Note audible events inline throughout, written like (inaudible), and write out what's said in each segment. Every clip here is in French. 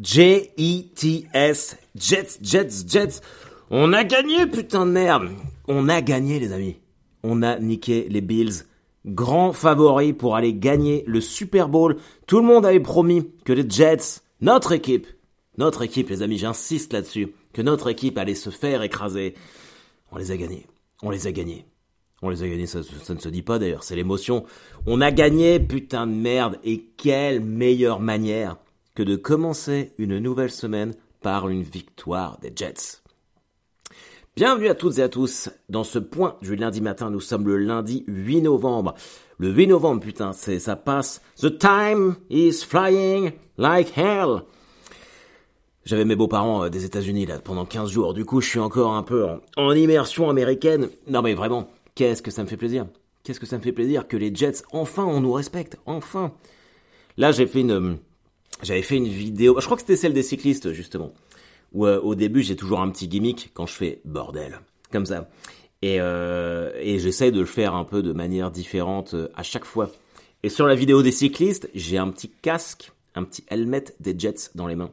J-E-T-S. Jets, Jets, Jets. On a gagné, putain de merde. On a gagné, les amis. On a niqué les Bills. Grand favori pour aller gagner le Super Bowl. Tout le monde avait promis que les Jets, notre équipe, notre équipe, les amis, j'insiste là-dessus, que notre équipe allait se faire écraser. On les a gagnés. On les a gagnés. On les a gagnés, ça, ça ne se dit pas d'ailleurs, c'est l'émotion. On a gagné, putain de merde, et quelle meilleure manière de commencer une nouvelle semaine par une victoire des Jets. Bienvenue à toutes et à tous dans ce point du lundi matin. Nous sommes le lundi 8 novembre. Le 8 novembre, putain, c'est ça passe. The time is flying like hell. J'avais mes beaux-parents euh, des États-Unis là pendant 15 jours. Du coup, je suis encore un peu en, en immersion américaine. Non mais vraiment, qu'est-ce que ça me fait plaisir? Qu'est-ce que ça me fait plaisir que les Jets enfin on nous respecte, enfin. Là, j'ai fait une j'avais fait une vidéo, je crois que c'était celle des cyclistes justement, où euh, au début j'ai toujours un petit gimmick quand je fais bordel, comme ça. Et, euh, et j'essaie de le faire un peu de manière différente euh, à chaque fois. Et sur la vidéo des cyclistes, j'ai un petit casque, un petit helmet des Jets dans les mains.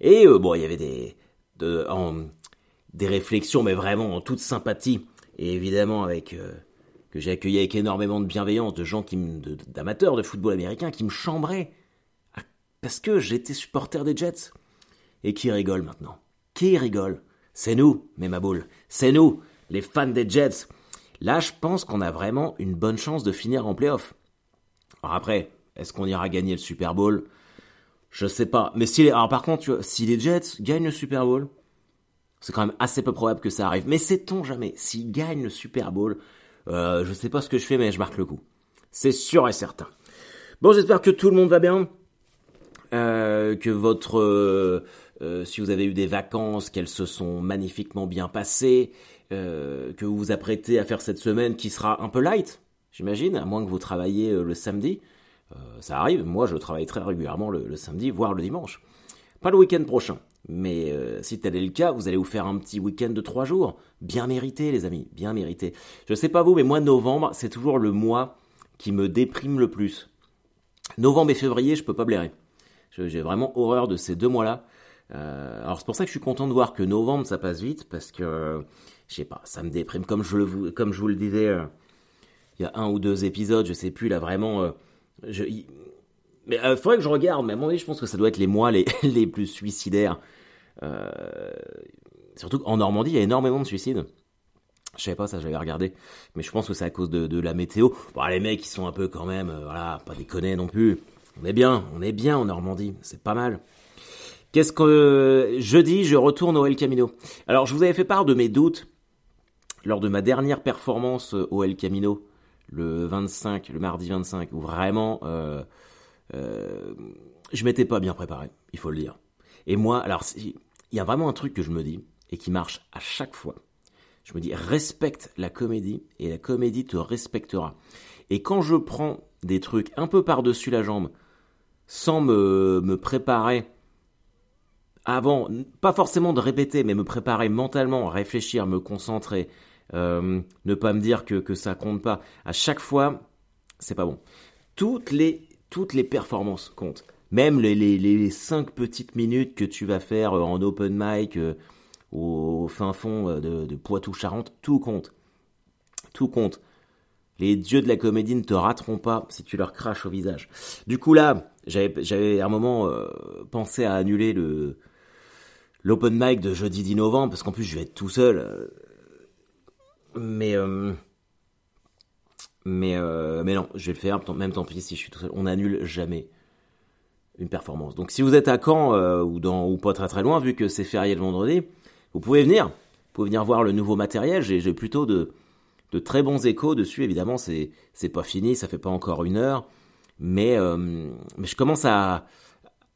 Et euh, bon, il y avait des, des réflexions, mais vraiment en toute sympathie. Et évidemment avec que j'ai accueilli avec énormément de bienveillance de gens qui d'amateurs de football américain qui me chambraient parce que j'étais supporter des Jets. Et qui rigole maintenant? Qui rigole? C'est nous, mes maboules. C'est nous, les fans des Jets. Là, je pense qu'on a vraiment une bonne chance de finir en playoff. Alors après, est-ce qu'on ira gagner le Super Bowl? Je sais pas. Mais si les... Alors par contre, tu vois, si les Jets gagnent le Super Bowl, c'est quand même assez peu probable que ça arrive. Mais sait-on jamais S'ils gagnent le Super Bowl, euh, je sais pas ce que je fais, mais je marque le coup. C'est sûr et certain. Bon, j'espère que tout le monde va bien. Euh, que votre, euh, euh, si vous avez eu des vacances, qu'elles se sont magnifiquement bien passées, euh, que vous vous apprêtez à faire cette semaine qui sera un peu light, j'imagine, à moins que vous travailliez euh, le samedi. Ça arrive, moi je travaille très régulièrement le, le samedi, voire le dimanche. Pas le week-end prochain, mais si tel est le cas, vous allez vous faire un petit week-end de trois jours, bien mérité les amis, bien mérité. Je sais pas vous, mais moi novembre, c'est toujours le mois qui me déprime le plus. Novembre et février, je peux pas blairer. J'ai vraiment horreur de ces deux mois-là. Euh, alors c'est pour ça que je suis content de voir que novembre ça passe vite parce que je sais pas, ça me déprime comme je le comme je vous le disais euh, il y a un ou deux épisodes, je sais plus là vraiment. euh, je, il- mais faudrait que je regarde. Mais à mon avis, je pense que ça doit être les mois les (laughs) les plus suicidaires. Surtout qu'en Normandie, il y a énormément de suicides. Je savais pas ça, j'avais regardé. Mais je pense que c'est à cause de, de la météo. Bon, les mecs, ils sont un peu quand même, voilà, pas déconner non plus. On est bien, on est bien en Normandie, c'est pas mal. Qu'est-ce que jeudi, je retourne au El Camino. Alors, je vous avais fait part de mes doutes lors de ma dernière performance euh, au El Camino, le 25, le mardi 25, où vraiment, euh, euh, je m'étais pas bien préparé, il faut le dire. Et moi, alors, il y a vraiment un truc que je me dis et qui marche à chaque fois. Je me dis, respecte la comédie et la comédie te respectera. Et quand je prends des trucs un peu par-dessus la jambe, sans me, me préparer avant, pas forcément de répéter, mais me préparer mentalement, réfléchir, me concentrer, euh, ne pas me dire que, que ça compte pas, à chaque fois, c'est pas bon. Toutes les, toutes les performances comptent. Même les, les, les cinq petites minutes que tu vas faire euh, en open mic euh, au fin fond de, de Poitou-Charentes, tout compte. Tout compte. Les dieux de la comédie ne te rateront pas si tu leur craches au visage. Du coup là, j'avais à un moment euh, pensé à annuler le l'open mic de jeudi 10 novembre parce qu'en plus je vais être tout seul. euh, Mais euh, mais euh, mais non, je vais le faire. Même tant pis si je suis tout seul. On annule jamais une performance. Donc si vous êtes à Caen euh, ou dans ou pas très très loin, vu que c'est férié le vendredi, vous pouvez venir. Vous pouvez venir voir le nouveau matériel. J'ai plutôt de de très bons échos dessus. Évidemment, c'est c'est pas fini, ça fait pas encore une heure, mais euh, mais je commence à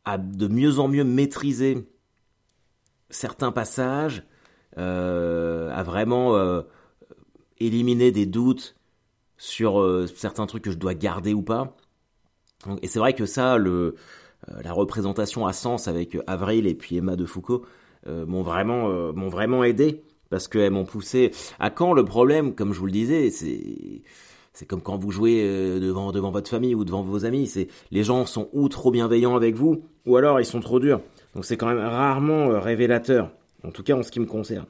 à de mieux en mieux maîtriser certains passages, euh, à vraiment euh, éliminer des doutes sur certains trucs que je dois garder ou pas. Et c'est vrai que ça, le la représentation à sens avec Avril et puis Emma de Foucault m'ont vraiment m'ont vraiment aidé parce qu'elles m'ont poussé. À quand le problème, comme je vous le disais, c'est comme quand vous jouez euh, devant devant votre famille ou devant vos amis. C'est les gens sont ou trop bienveillants avec vous, ou alors ils sont trop durs. Donc c'est quand même rarement euh, révélateur, en tout cas en ce qui me concerne.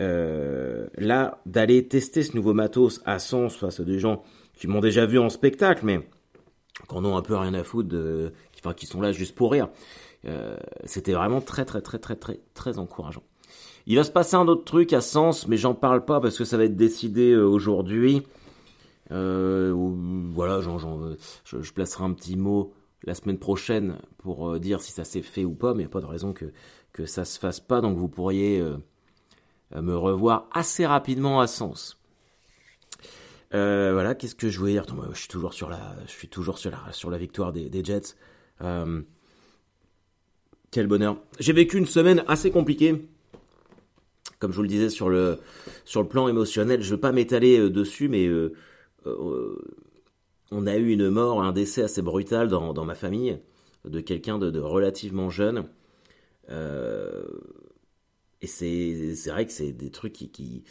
Euh, là, d'aller tester ce nouveau matos à Sens face à des gens qui m'ont déjà vu en spectacle, mais qui en ont un peu rien à foutre, qui sont là juste pour rire. C'était vraiment très très très très très très encourageant. Il va se passer un autre truc à Sens, mais j'en parle pas parce que ça va être décidé euh, aujourd'hui. Euh, voilà, je, placerai un petit mot la semaine prochaine pour euh, dire si ça s'est fait ou pas, mais il n'y a pas de raison que, que ça se fasse pas, donc vous pourriez me revoir assez rapidement à Sens. voilà, qu'est-ce que je voulais dire? Je suis toujours sur la, victoire des Jets. quel bonheur. J'ai vécu une semaine assez compliquée comme je vous le disais sur le, sur le plan émotionnel, je ne veux pas m'étaler euh, dessus, mais euh, euh, on a eu une mort, un décès assez brutal dans, dans ma famille, de quelqu'un de, relativement jeune. et c'est vrai que c'est des trucs qui,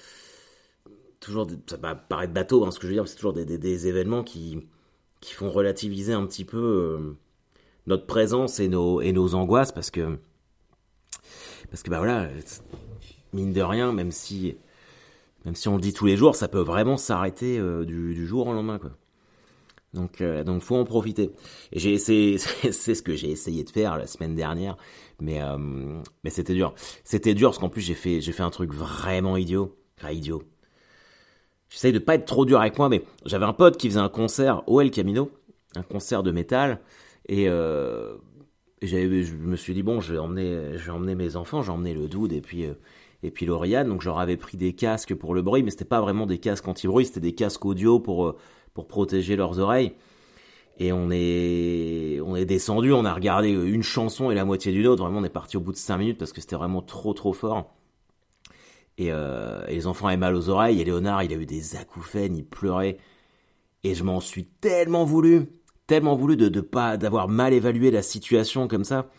toujours, ça va paraître bateau, hein, ce que je veux dire, c'est toujours des, événements qui, qui font relativiser un petit peu notre présence et nos, et nos angoisses, parce que, parce que bah voilà, mine de rien, même si, même si on le dit tous les jours, ça peut vraiment s'arrêter euh, du, jour au lendemain, quoi. Donc, euh, donc faut en profiter. J'ai essayé, (laughs) c'est ce que j'ai essayé de faire la semaine dernière, mais euh, mais c'était dur. C'était dur parce qu'en plus j'ai fait j'ai fait un truc vraiment idiot, enfin idiot. J'essaye de pas être trop dur avec moi, mais j'avais un pote qui faisait un concert au El Camino, un concert de métal, et euh, je me suis dit bon, je vais emmener, je vais emmener mes enfants, j'ai emmené le dude et puis et puis Lauriane. Donc leur avais pris des casques pour le bruit, mais c'était pas vraiment des casques anti-bruit, c'était des casques audio pour, euh, pour protéger leurs oreilles. Et on est, on est descendu, on a regardé une chanson et la moitié d'une autre. Vraiment, on est parti au bout de 5 minutes parce que c'était vraiment trop trop fort. Et, euh, et, les enfants avaient mal aux oreilles. Et Léonard, il a eu des acouphènes, il pleurait. Et je m'en suis tellement voulu, tellement voulu de, de pas d'avoir mal évalué la situation comme ça.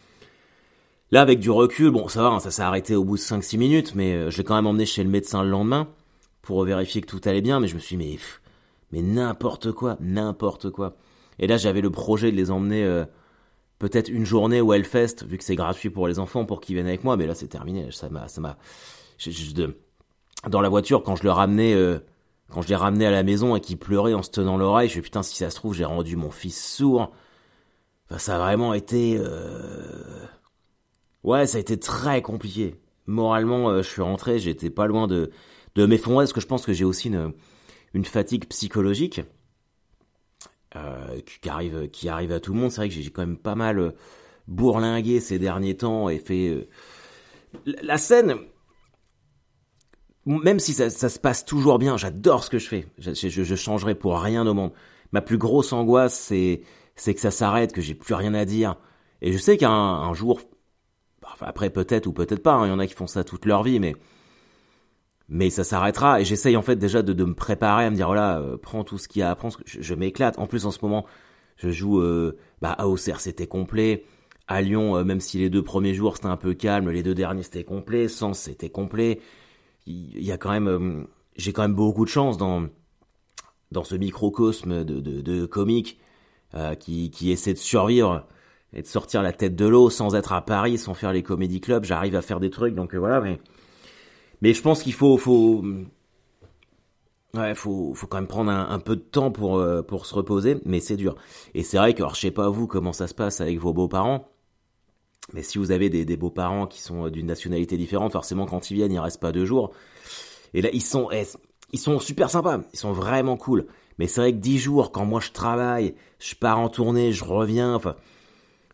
Là, avec du recul, bon, ça va, hein, ça s'est arrêté au bout de 5-6 minutes, mais euh, je l'ai quand même emmené chez le médecin le lendemain pour vérifier que tout allait bien, mais je me suis dit, mais, mais n'importe quoi, n'importe quoi. Et là, j'avais le projet de les emmener euh, peut-être une journée au Hellfest, vu que c'est gratuit pour les enfants, pour qu'ils viennent avec moi, mais là, c'est terminé. Ça m'a, ça m'a, dans la voiture, quand je le ramenais, euh, quand je l'ai ramené à la maison et qu'il pleurait en se tenant l'oreille, je me suis putain, si ça se trouve, j'ai rendu mon fils sourd. Enfin, ça a vraiment été, Ouais, ça a été très compliqué. Moralement, euh, je suis rentré, j'étais pas loin de, de m'effondrer, parce que je pense que j'ai aussi une, une fatigue psychologique euh, qui, arrive, qui arrive à tout le monde. C'est vrai que j'ai quand même pas mal euh, bourlingué ces derniers temps et fait... La scène, même si ça, ça, se passe toujours bien, j'adore ce que je fais. Je, changerai pour rien au monde. Ma plus grosse angoisse, c'est que ça s'arrête, que j'ai plus rien à dire. Et je sais qu'un un jour, après peut-être ou peut-être pas, hein. il y en a qui font ça toute leur vie, mais mais ça s'arrêtera. Et j'essaye en fait déjà de, de, me préparer à me dire voilà, euh, prends tout ce qu'il y a à. Je, m'éclate. En plus en ce moment, je joue euh, bah, à Auxerre, c'était complet. À Lyon, euh, même si les deux premiers jours c'était un peu calme, les deux derniers c'était complet. Sens c'était complet. Il y, a quand même, euh, j'ai quand même beaucoup de chance dans dans ce microcosme de, de, de comiques qui, qui essaie de survivre et de sortir la tête de l'eau sans être à Paris, sans faire les comédie clubs, j'arrive à faire des trucs, donc euh, voilà, mais, mais je pense qu'il faut, faut, ouais, faut, faut quand même prendre un, peu de temps pour, euh, pour se reposer, mais c'est dur. Et c'est vrai que, alors, je sais pas vous comment ça se passe avec vos beaux-parents, mais si vous avez des, des beaux-parents qui sont d'une nationalité différente, forcément, quand ils viennent, ils restent pas deux jours. Et là, ils sont, eh, ils sont super sympas, ils sont vraiment cool. Mais c'est vrai que dix jours, quand moi je travaille, je pars en tournée, je reviens, enfin,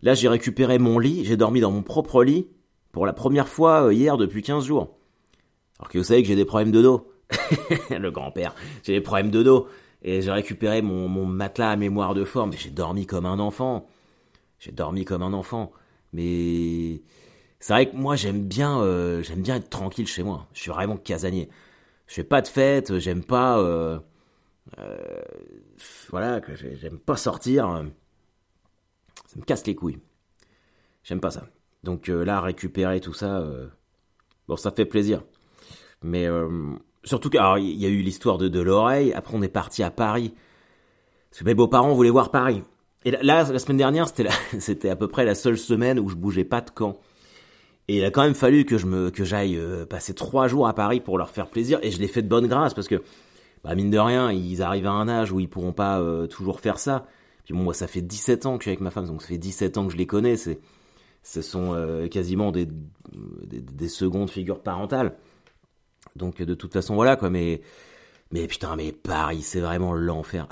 Là, j'ai récupéré mon lit, j'ai dormi dans mon propre lit pour la première fois euh, hier depuis 15 jours. Alors que vous savez que j'ai des problèmes de dos. (laughs) le grand-père, j'ai des problèmes de dos. Et j'ai récupéré mon, matelas à mémoire de forme. J'ai dormi comme un enfant. J'ai dormi comme un enfant. Mais c'est vrai que moi j'aime bien, euh, bien être tranquille chez moi. Je suis vraiment casanier. Je fais pas de fête, j'aime pas, euh, voilà, j'aime pas sortir. Ça me casse les couilles. J'aime pas ça. Donc euh, là, récupérer tout ça, euh, bon, ça fait plaisir. Mais euh, surtout qu'il y a eu l'histoire de, de l'oreille. Après, on est parti à Paris. Parce que mes beaux-parents voulaient voir Paris. Et là, la semaine dernière, (laughs) c'était à peu près la seule semaine où je bougeais pas de camp. Et il a quand même fallu que je j'aille euh, passer trois jours à Paris pour leur faire plaisir. Et je l'ai fait de bonne grâce parce que, bah, mine de rien, ils arrivent à un âge où ils pourront pas toujours faire ça. Puis bon, moi, ça fait 17 ans que je suis avec ma femme, donc ça fait 17 ans que je les connais. C'est, ce sont euh, quasiment des, des, des, secondes figures parentales. Donc de toute façon, voilà quoi. Mais mais putain, mais Paris, c'est vraiment l'enfer.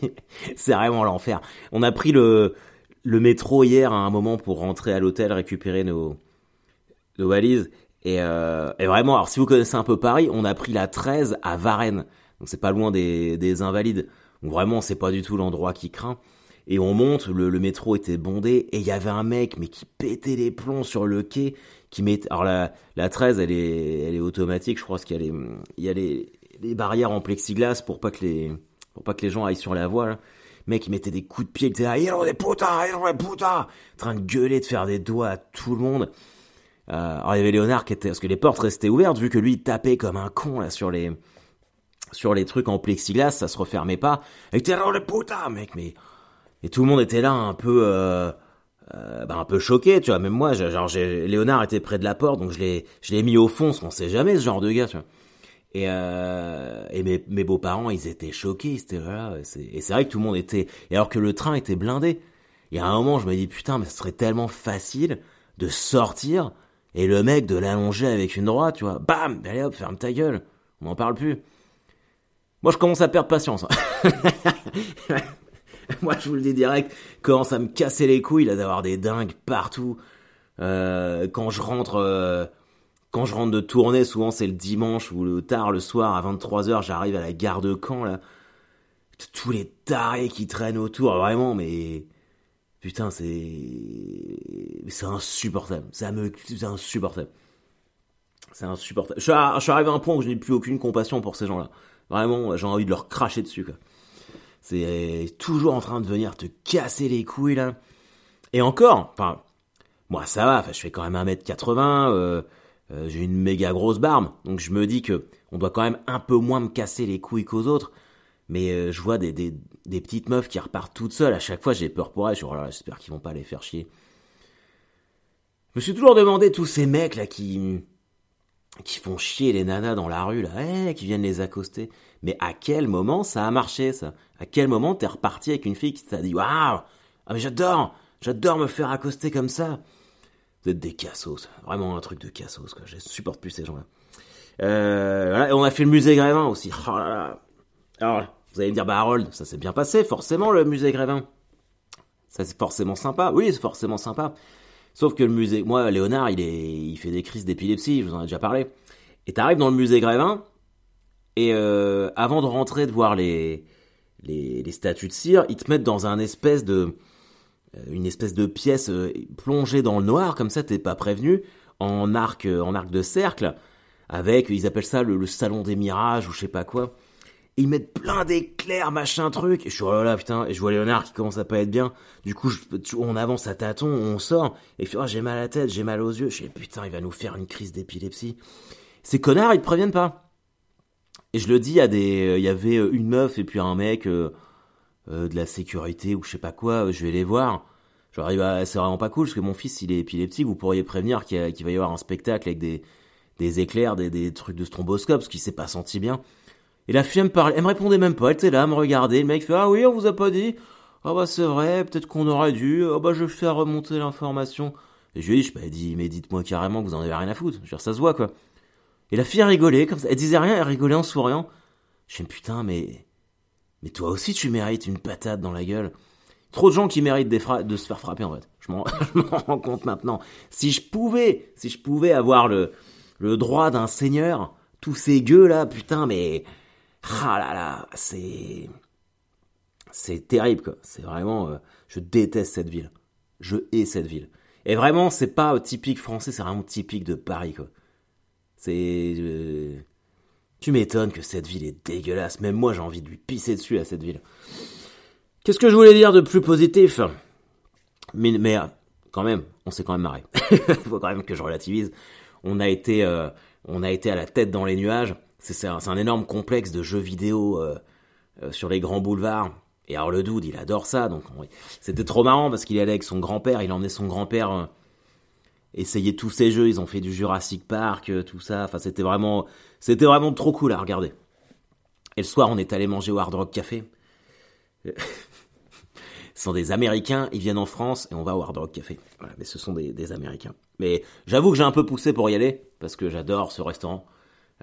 (laughs) c'est vraiment l'enfer. On a pris le, le métro hier à un moment pour rentrer à l'hôtel récupérer nos, nos valises. Et, euh, et, vraiment, alors si vous connaissez un peu Paris, on a pris la 13 à Varennes. Donc c'est pas loin des, des Invalides. Donc vraiment, c'est pas du tout l'endroit qui craint. Et on monte, le, le métro était bondé, et il y avait un mec, mais qui pétait les plombs sur le quai, qui met, alors la, la 13, elle est, elle est automatique, je crois, parce qu'il y a les, il y a les, des barrières en plexiglas pour pas que les pour pas que les gens aillent sur la voie. Là. Mec, il mettait des coups de pied, il était là, ils des putas, ils des putas, en train de gueuler, de faire des doigts à tout le monde. Euh, alors il y avait Léonard qui était, parce que les portes restaient ouvertes, vu que lui tapait comme un con là sur les sur les trucs en plexiglas, ça se refermait pas. Il était là, les putas, mec, mais et tout le monde était là un peu euh, euh, bah, un peu choqué, tu vois. Même moi, genre, j'ai Léonard était près de la porte, donc je l'ai je l'ai mis au fond, qu'on sait jamais ce genre de gars, tu vois. Et, euh, et mes, mes beaux-parents, ils étaient choqués, c'était là. Et c'est vrai que tout le monde était. Et alors que le train était blindé. Et à un moment, je me dis putain, mais ce serait tellement facile de sortir et le mec de l'allonger avec une droite, tu vois. Bam, allez hop, ferme ta gueule. On n'en parle plus. Moi, je commence à perdre patience. (laughs) (laughs) Moi, je vous le dis direct, commence à me casser les couilles là d'avoir des dingues partout. Euh, quand je rentre. Euh, quand je rentre de tournée, souvent c'est le dimanche ou le tard le soir à 23h, j'arrive à la gare de Caen là. Tous les tarés qui traînent autour, vraiment, mais putain, c'est insupportable. Ça me c'est insupportable. C'est insupportable. Je suis, arrivé à un point où je n'ai plus aucune compassion pour ces gens-là. Vraiment, j'ai envie de leur cracher dessus. C'est toujours en train de venir te casser les couilles là. Et encore, enfin, moi ça va, je fais quand même 1m80 euh, euh, j'ai une méga grosse barbe, donc je me dis que on doit quand même un peu moins me casser les couilles qu'aux autres. Mais euh, je vois des, des, petites meufs qui repartent toutes seules. À chaque fois, j'ai peur pour elles. Oh j'espère qu'ils vont pas les faire chier. Je me suis toujours demandé tous ces mecs là qui qui font chier les nanas dans la rue là, eh, qui viennent les accoster. Mais à quel moment ça a marché ça? À quel moment t'es reparti avec une fille qui t'a dit waouh, ah mais j'adore, j'adore me faire accoster comme ça. Vous êtes des cassos. Vraiment un truc de cassos, quoi. Je supporte plus ces gens-là. Euh, on a fait le musée Grévin aussi. Oh Alors, vous allez me dire, bah Harold, ça s'est bien passé, forcément, le musée Grévin. Ça c'est forcément sympa. Oui, c'est forcément sympa. Sauf que le musée, moi, Léonard, il est, il fait des crises d'épilepsie, je vous en ai déjà parlé. Et t'arrives dans le musée Grévin, et euh, avant de rentrer de voir les, les, statues de cire, ils te mettent dans un espèce de, euh, une espèce de pièce euh, plongée dans le noir, comme ça t'es pas prévenu, en arc, en arc de cercle, avec, ils appellent ça le, salon des mirages ou je sais pas quoi. Ils mettent plein d'éclairs, machin truc. Et je suis oh là là putain, et je vois Léonard qui commence à pas être bien. Du coup, on avance à tâtons, on sort. Et je oh, j'ai mal à la tête, j'ai mal aux yeux. Je dis putain, il va nous faire une crise d'épilepsie. Ces connards, ils te préviennent pas. Et je le dis à des, il y avait une meuf et puis un mec. Euh, de la sécurité ou je sais pas quoi, je vais les voir. J'arrive à, c'est vraiment pas cool parce que mon fils il est épileptique, vous pourriez prévenir qu'il, va y avoir un spectacle avec des, des éclairs, des, des trucs de stromboscope, parce qu'il s'est pas senti bien. Et la fille elle me parlait, elle me répondait même pas, elle était là, à me regarder, le mec fait ah oui on vous a pas dit, ah bah c'est vrai, peut-être qu'on aurait dû, ah bah je vais faire remonter l'information. Et je lui ai dit, je dit, mais dites-moi carrément que vous en avez rien à foutre, je veux dire ça se voit quoi. Et la fille a rigolé comme ça, elle disait rien, elle rigolait en souriant. Je me putain mais mais toi aussi, tu mérites une patate dans la gueule. Trop de gens qui méritent de se faire frapper, en fait. (laughs) Je m'en rends compte maintenant. Si je pouvais, si je pouvais avoir le, le droit d'un seigneur, tous ces gueux là, putain, mais, ah là là, c'est, c'est terrible, quoi. C'est vraiment, euh, je déteste cette ville. Je hais cette ville. Et vraiment, c'est pas typique français, c'est vraiment typique de Paris, quoi. C'est, euh, tu m'étonnes que cette ville est dégueulasse. Même moi, j'ai envie de lui pisser dessus à cette ville. Qu'est-ce que je voulais dire de plus positif? Mais, mais quand même, on s'est quand même marré. Il (laughs) faut quand même que je relativise. On a été, euh, on a été à la tête dans les nuages. C'est un, un, énorme complexe de jeux vidéo euh, euh, sur les grands boulevards. Et alors le dude, il adore ça, donc c'était trop marrant parce qu'il allait avec son grand-père, il emmenait son grand-père euh, essayer tous ces jeux, ils ont fait du Jurassic Park, tout ça, enfin c'était vraiment, c'était vraiment trop cool à regarder. Et le soir, on est allé manger au Hard Rock Café. (laughs) ce sont des Américains, ils viennent en France et on va au Hard Rock Café. Voilà, mais ce sont des Américains. Mais j'avoue que j'ai un peu poussé pour y aller parce que j'adore ce restaurant.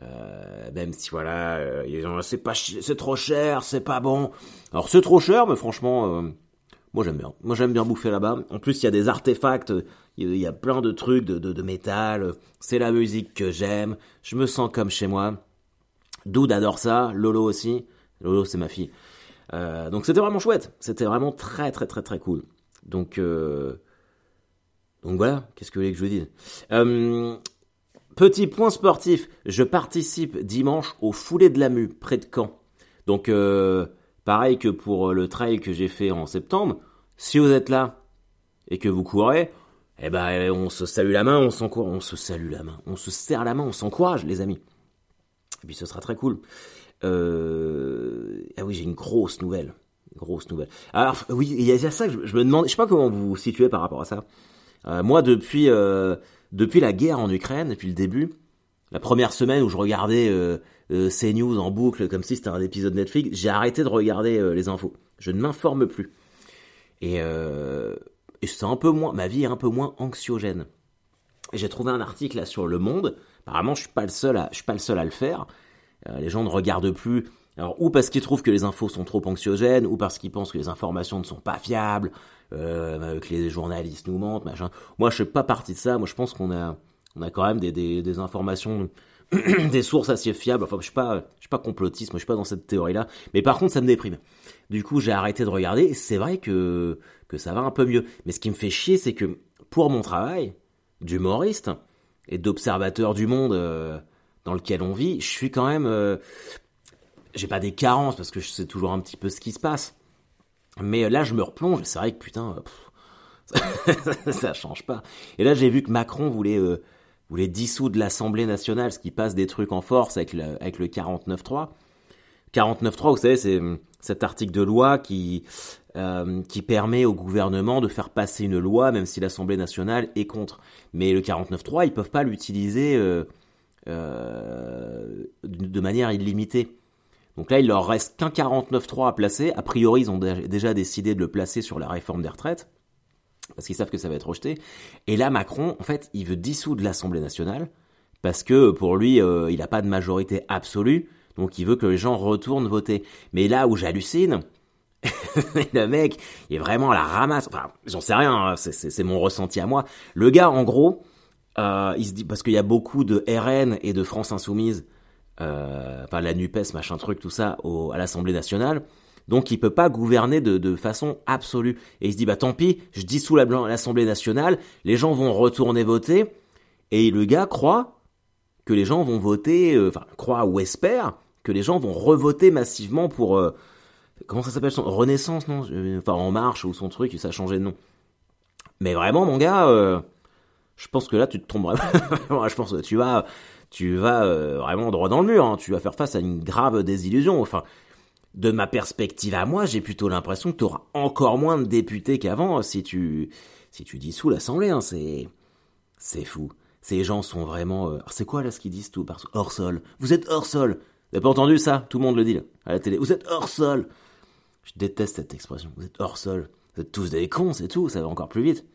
Euh, même si voilà, euh, c'est pas c'est trop cher, c'est pas bon. Alors c'est trop cher, mais franchement, euh, moi j'aime bien. Moi j'aime bien bouffer là-bas. En plus il y a des artefacts, il y a plein de trucs de, de, de métal. C'est la musique que j'aime. Je me sens comme chez moi. Doud adore ça, Lolo aussi. Lolo c'est ma fille. Euh, donc c'était vraiment chouette. C'était vraiment très très très très cool. Donc donc voilà, qu'est-ce que vous voulez que je vous dise? Euh, Petit point sportif, je participe dimanche au Foulé de la Mue, près de Caen. Donc, euh, pareil que pour le trail que j'ai fait en septembre, si vous êtes là et que vous courez, eh ben, on se salue la main, on s'encourage, on se salue la main, on se serre la main, on s'encourage, les amis. Et puis ce sera très cool. Euh... Ah oui, j'ai une grosse nouvelle. grosse nouvelle. Alors, oui, il y a ça que je, me demande, je sais pas comment vous vous situez par rapport à ça. Euh, moi, depuis euh, depuis la guerre en Ukraine, depuis le début, la première semaine où je regardais euh, euh, CNews en boucle comme si c'était un épisode Netflix, j'ai arrêté de regarder euh, les infos. Je ne m'informe plus. Et, et c'est un peu moins, ma vie est un peu moins anxiogène. J'ai trouvé un article là sur Le Monde. Apparemment, je suis suis pas le seul à le faire. les gens ne regardent plus. Ou parce qu'ils trouvent que les infos sont trop anxiogènes, ou parce qu'ils pensent que les informations ne sont pas fiables, euh, que les journalistes nous mentent, machin. Moi, je suis pas partie de ça. Moi, je pense qu'on a, on a quand même des informations, (clears throat) des sources assez fiables. Enfin, je suis pas, je suis pas complotiste. Moi, je suis pas dans cette théorie-là. Mais par contre, ça me déprime. Du coup, j'ai arrêté de regarder. C'est vrai que que ça va un peu mieux. Mais ce qui me fait chier, c'est que pour mon travail d'humoriste et d'observateur du monde euh, dans lequel on vit, je suis quand même, euh, j'ai pas des carences parce que je sais toujours un petit peu ce qui se passe. Mais là, je me replonge, c'est vrai que putain, ça, (laughs) ça change pas. Et là, j'ai vu que Macron voulait, euh, voulait dissoudre l'Assemblée nationale, ce qui passe des trucs en force avec le, avec le 49.3. 49.3, vous savez, c'est cet article de loi qui, euh, permet au gouvernement de faire passer une loi, même si l'Assemblée nationale est contre. Mais le 49.3, ils peuvent pas l'utiliser euh, euh, de manière illimitée. Donc là, il leur reste qu'un 49.3 à placer. A priori, ils ont déjà décidé de le placer sur la réforme des retraites, parce qu'ils savent que ça va être rejeté. Et là, Macron, en fait, il veut dissoudre l'Assemblée nationale, parce que pour lui, euh, il n'a pas de majorité absolue, donc il veut que les gens retournent voter. Mais là où j'hallucine, (laughs) le mec, il est vraiment à la ramasse. Enfin, j'en sais rien, hein, c'est mon ressenti à moi. Le gars, en gros, euh, il se dit, parce qu'il y a beaucoup de RN et de France Insoumise enfin la Nupes, machin truc, tout ça, au, à l'Assemblée nationale. Donc il peut pas gouverner de, façon absolue. Et il se dit bah tant pis, je dissous l'Assemblée nationale, les gens vont retourner voter. Et le gars croit que les gens vont voter, euh, enfin croit ou espère que les gens vont revoter massivement pour euh, comment ça s'appelle son Renaissance non euh, Enfin en marche ou son truc, ça a changé de nom. Mais vraiment mon gars, euh, je pense que là tu te tromperais. (laughs) je pense que tu vas tu vas euh, vraiment droit dans le mur, hein. tu vas faire face à une grave désillusion. Enfin, de ma perspective à moi, j'ai plutôt l'impression que tu auras encore moins de députés qu'avant si tu si tu dissous l'Assemblée. Hein. C'est c'est fou. Ces gens sont vraiment. Euh... C'est quoi là ce qu'ils disent tout par hors sol Vous êtes hors sol. Vous avez pas entendu ça? Tout le monde le dit là, à la télé. Vous êtes hors sol. Je déteste cette expression. Vous êtes hors sol. Vous êtes tous des cons, c'est tout. Ça va encore plus vite.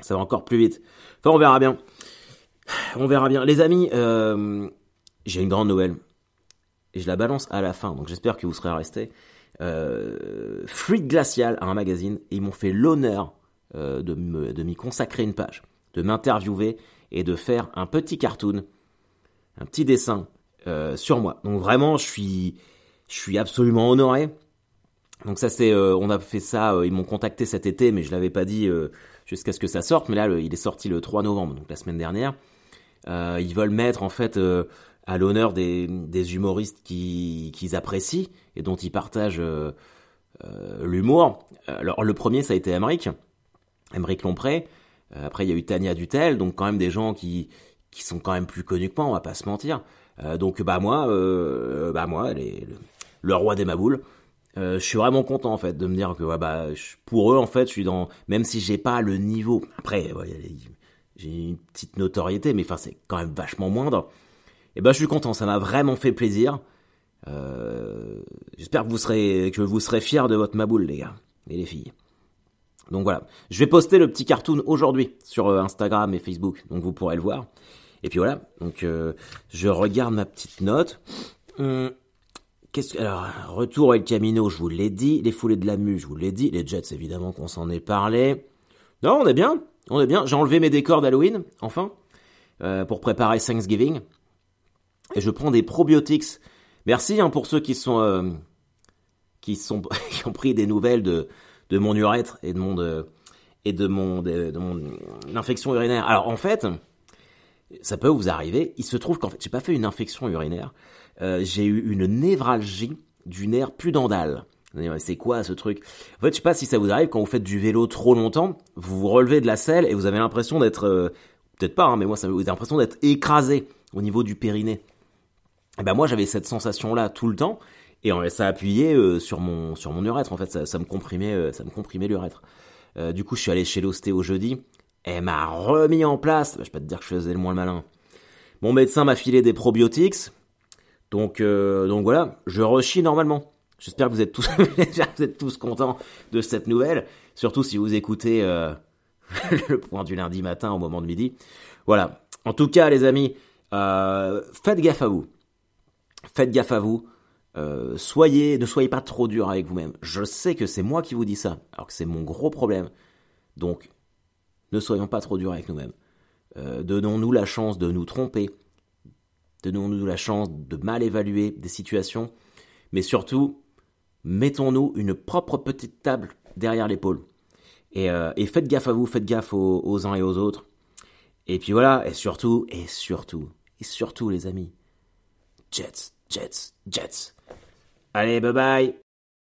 Ça va encore plus vite. Enfin, on verra bien. On verra bien. Les amis, euh, j'ai une grande nouvelle. Et je la balance à la fin, donc j'espère que vous serez restés. Euh, Fluide Glacial a un magazine et ils m'ont fait l'honneur euh, de, m'y consacrer une page, de m'interviewer et de faire un petit cartoon, un petit dessin euh, sur moi. Donc vraiment, je suis, je suis absolument honoré. Donc ça c'est, on a fait ça, ils m'ont contacté cet été, mais je l'avais pas dit jusqu'à ce que ça sorte. Mais là, il est sorti le 3 novembre, donc la semaine dernière. Euh, ils veulent mettre en fait euh, à l'honneur des, des humoristes qui qu'ils apprécient et dont ils partagent euh, l'humour. Alors le premier ça a été Emmerich, Emmerich Lompré. après il y a eu Tania Dutel, donc quand même des gens qui qui sont quand même plus connus que moi, on va pas se mentir. donc bah moi, bah moi, les, le, roi des maboules, euh, je suis vraiment content en fait de me dire que ouais, bah pour eux en fait je suis dans même si j'ai pas le niveau après j'ai une petite notoriété mais enfin c'est quand même vachement moindre. Et ben je suis content ça m'a vraiment fait plaisir. Euh, j'espère que vous serez que vous serez fiers de votre maboule les gars et les filles. Donc voilà. Je vais poster le petit cartoon aujourd'hui sur euh, Instagram et Facebook donc vous pourrez le voir. Et puis voilà. Donc je regarde ma petite note. Hum. Qu'est-ce alors retour El Camino, je vous l'ai dit, les foulées de la mue, je vous l'ai dit, les Jets évidemment qu'on s'en est parlé. Non, on est bien, on est bien. J'ai enlevé mes décors d'Halloween, enfin, euh, pour préparer Thanksgiving. Et je prends des probiotics. Merci hein, pour ceux qui sont euh, qui sont (laughs) qui ont pris des nouvelles de de mon urètre et de mon et de mon de, mon infection urinaire. Alors en fait, ça peut vous arriver. Il se trouve qu'en fait, j'ai pas fait une infection urinaire. Euh, j'ai eu une névralgie du nerf pudendal. C'est quoi ce truc? En fait, je sais pas si ça vous arrive quand vous faites du vélo trop longtemps, vous vous relevez de la selle et vous avez l'impression d'être, euh, peut-être pas, hein, mais moi ça vous avez l'impression d'être écrasé au niveau du périnée. Et eh ben moi j'avais cette sensation là tout le temps et ça appuyait euh, sur mon sur mon urètre en fait, ça, me comprimait ça me comprimait l'urètre. du coup, je suis allé chez l'ostéo jeudi. Elle m'a remis en place. Je vais pas te dire que je faisais le moins le malin. Mon médecin m'a filé des probiotics. Donc, euh, donc voilà, je rechie normalement. (laughs) J'espère que vous êtes tous, contents de cette nouvelle, surtout si vous écoutez euh, (laughs) le point du lundi matin au moment de midi. Voilà. En tout cas, les amis, euh, faites gaffe à vous. Faites gaffe à vous. soyez, ne soyez pas trop dur avec vous-même. Je sais que c'est moi qui vous dis ça, alors que c'est mon gros problème. Donc, ne soyons pas trop durs avec nous-mêmes. Donnons-nous la chance de nous tromper, Donnons-nous la chance de mal évaluer des situations, mais surtout, mettons-nous une propre petite table derrière l'épaule. Et, euh, faites gaffe à vous, faites gaffe aux, uns et aux autres. Et puis voilà, et surtout, et surtout, et surtout les amis, Jets, Jets, Jets. Allez, bye bye